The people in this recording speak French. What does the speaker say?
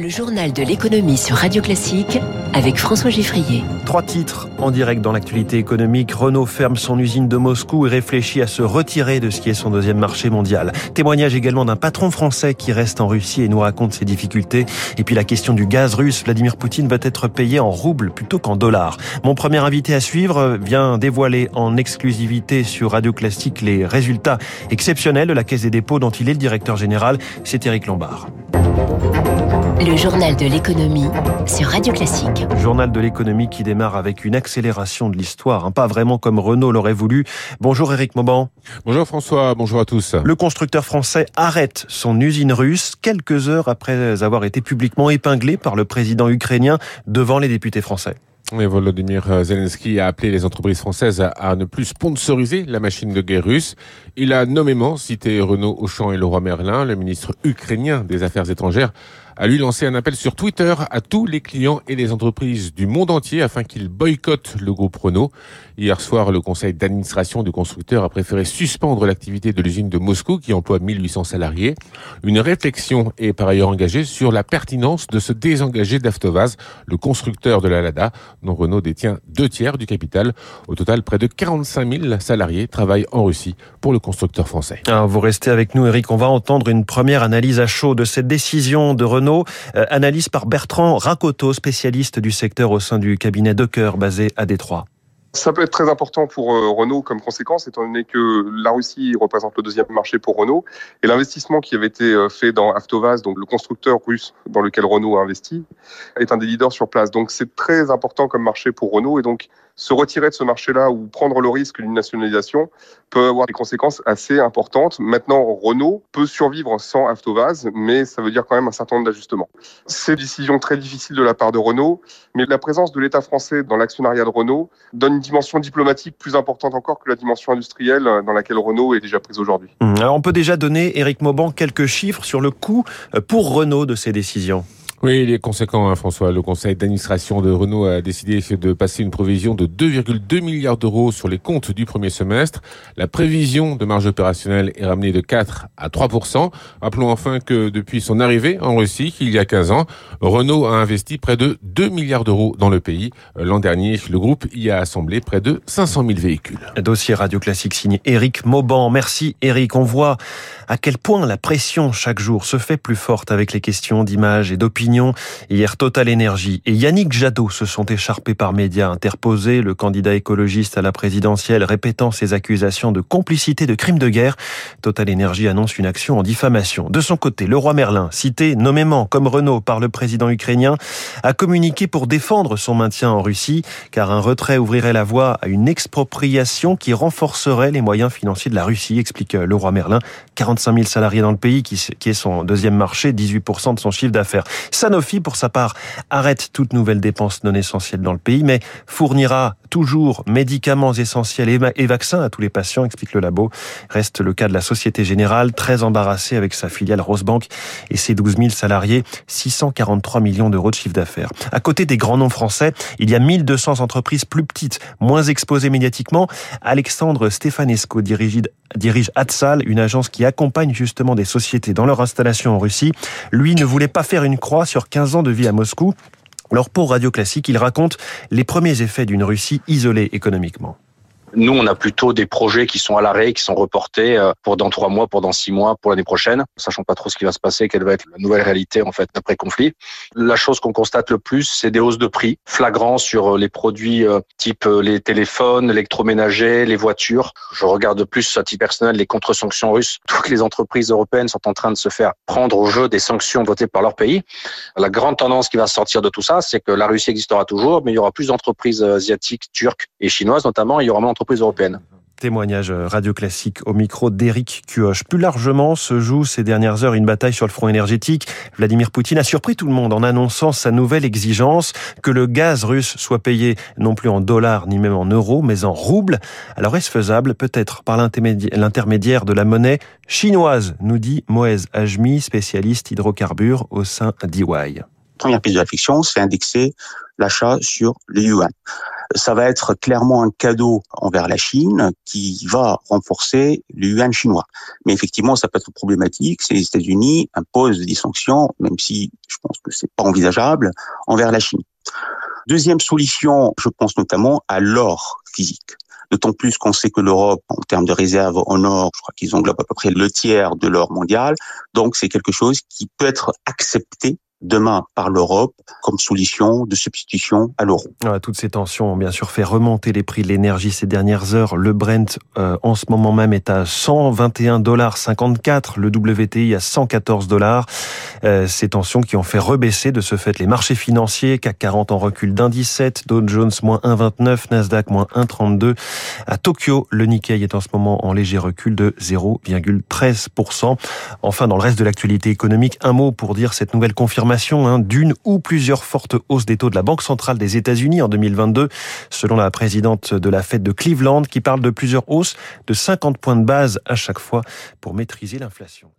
Le journal de l'économie sur Radio Classique avec François Giffrier. Trois titres en direct dans l'actualité économique. Renault ferme son usine de Moscou et réfléchit à se retirer de ce qui est son deuxième marché mondial. Témoignage également d'un patron français qui reste en Russie et nous raconte ses difficultés. Et puis la question du gaz russe. Vladimir Poutine va être payé en roubles plutôt qu'en dollars. Mon premier invité à suivre vient dévoiler en exclusivité sur Radio Classique les résultats exceptionnels de la Caisse des dépôts dont il est le directeur général. C'est Eric Lombard. Le journal de l'économie sur Radio Classique. Journal de l'économie qui démarre avec une accélération de l'histoire, hein, pas vraiment comme Renault l'aurait voulu. Bonjour Eric Mauban. Bonjour François, bonjour à tous. Le constructeur français arrête son usine russe quelques heures après avoir été publiquement épinglé par le président ukrainien devant les députés français. Et Volodymyr Zelensky a appelé les entreprises françaises à ne plus sponsoriser la machine de guerre russe. Il a nommément cité Renault Auchan et Leroy Merlin, le ministre ukrainien des Affaires étrangères a lui lancé un appel sur Twitter à tous les clients et les entreprises du monde entier afin qu'ils boycottent le groupe Renault. Hier soir, le conseil d'administration du constructeur a préféré suspendre l'activité de l'usine de Moscou qui emploie 1800 salariés. Une réflexion est par ailleurs engagée sur la pertinence de se désengager d'Aftovaz, le constructeur de la Lada, dont Renault détient deux tiers du capital. Au total, près de 45 000 salariés travaillent en Russie pour le constructeur français. Alors, vous restez avec nous, Eric. On va entendre une première analyse à chaud de cette décision de Renault euh, analyse par Bertrand Racoto, spécialiste du secteur au sein du cabinet de cœur basé à Détroit. Ça peut être très important pour euh, Renault comme conséquence, étant donné que la Russie représente le deuxième marché pour Renault. Et l'investissement qui avait été euh, fait dans Avtovaz, donc le constructeur russe dans lequel Renault a investi, est un des leaders sur place. Donc c'est très important comme marché pour Renault. Et donc se retirer de ce marché-là ou prendre le risque d'une nationalisation peut avoir des conséquences assez importantes. Maintenant, Renault peut survivre sans Avtovaz, mais ça veut dire quand même un certain nombre d'ajustements. C'est une décision très difficile de la part de Renault, mais la présence de l'État français dans l'actionnariat de Renault donne une dimension diplomatique plus importante encore que la dimension industrielle dans laquelle Renault est déjà prise aujourd'hui. Mmh. On peut déjà donner, Eric Mauban, quelques chiffres sur le coût pour Renault de ces décisions. Oui, il est conséquent, hein, François. Le conseil d'administration de Renault a décidé de passer une provision de 2,2 milliards d'euros sur les comptes du premier semestre. La prévision de marge opérationnelle est ramenée de 4 à 3% Rappelons enfin que depuis son arrivée en Russie, il y a 15 ans, Renault a investi près de 2 milliards d'euros dans le pays. L'an dernier, le groupe y a assemblé près de 500 000 véhicules. Dossier Radio Classique signé Eric Mauban. Merci Eric. On voit à quel point la pression chaque jour se fait plus forte avec les questions d'image et d'opinion Hier, Total Énergie et Yannick Jadot se sont écharpés par médias interposés, le candidat écologiste à la présidentielle répétant ses accusations de complicité de crimes de guerre. Total Énergie annonce une action en diffamation. De son côté, le roi Merlin, cité nommément comme Renault par le président ukrainien, a communiqué pour défendre son maintien en Russie, car un retrait ouvrirait la voie à une expropriation qui renforcerait les moyens financiers de la Russie, explique le roi Merlin. 45 000 salariés dans le pays, qui est son deuxième marché, 18% de son chiffre d'affaires. Sanofi, pour sa part, arrête toute nouvelle dépense non essentielle dans le pays, mais fournira toujours médicaments essentiels et vaccins à tous les patients, explique le labo. Reste le cas de la Société Générale, très embarrassée avec sa filiale Rosebank et ses 12 000 salariés, 643 millions d'euros de chiffre d'affaires. À côté des grands noms français, il y a 1200 entreprises plus petites, moins exposées médiatiquement. Alexandre Stefanesco dirige, dirige Atsal, une agence qui accompagne justement des sociétés dans leur installation en Russie. Lui ne voulait pas faire une croix sur 15 ans de vie à Moscou. Alors pour Radio Classique, il raconte les premiers effets d'une Russie isolée économiquement. Nous, on a plutôt des projets qui sont à l'arrêt, qui sont reportés euh, pour dans trois mois, pour dans six mois, pour l'année prochaine, sachant pas trop ce qui va se passer, quelle va être la nouvelle réalité en fait après conflit. La chose qu'on constate le plus, c'est des hausses de prix flagrants sur euh, les produits euh, type les téléphones, l'électroménager, les voitures. Je regarde plus à titre personnel les contre-sanctions russes. Toutes les entreprises européennes sont en train de se faire prendre au jeu des sanctions votées par leur pays. La grande tendance qui va sortir de tout ça, c'est que la Russie existera toujours, mais il y aura plus d'entreprises asiatiques, turques et chinoises notamment. Il y aura Témoignage radio classique au micro d'Éric Cuoche. Plus largement se joue ces dernières heures une bataille sur le front énergétique. Vladimir Poutine a surpris tout le monde en annonçant sa nouvelle exigence que le gaz russe soit payé non plus en dollars ni même en euros, mais en roubles. Alors est-ce faisable? Peut-être par l'intermédiaire de la monnaie chinoise, nous dit Moez Ajmi, spécialiste hydrocarbures au sein d'EY. Première piste de réflexion, c'est indexer l'achat sur le yuan. Ça va être clairement un cadeau envers la Chine qui va renforcer le yuan chinois. Mais effectivement, ça peut être problématique si les États-Unis imposent des sanctions, même si je pense que c'est pas envisageable, envers la Chine. Deuxième solution, je pense notamment à l'or physique. D'autant plus qu'on sait que l'Europe, en termes de réserve en or, je crois qu'ils englobent à peu près le tiers de l'or mondial. Donc c'est quelque chose qui peut être accepté demain par l'Europe comme solution de substitution à l'euro. toutes ces tensions ont bien sûr fait remonter les prix de l'énergie ces dernières heures. Le Brent euh, en ce moment même est à 121 dollars 54, le WTI à 114 dollars. Euh, ces tensions qui ont fait rebaisser de ce fait les marchés financiers. CAC 40 en recul d'un 17, Dow Jones moins 1,29, Nasdaq moins 1,32. À Tokyo, le Nikkei est en ce moment en léger recul de 0,13%. Enfin, dans le reste de l'actualité économique, un mot pour dire cette nouvelle Hein, d'une ou plusieurs fortes hausses des taux de la Banque centrale des États-Unis en 2022, selon la présidente de la Fed de Cleveland, qui parle de plusieurs hausses de 50 points de base à chaque fois pour maîtriser l'inflation.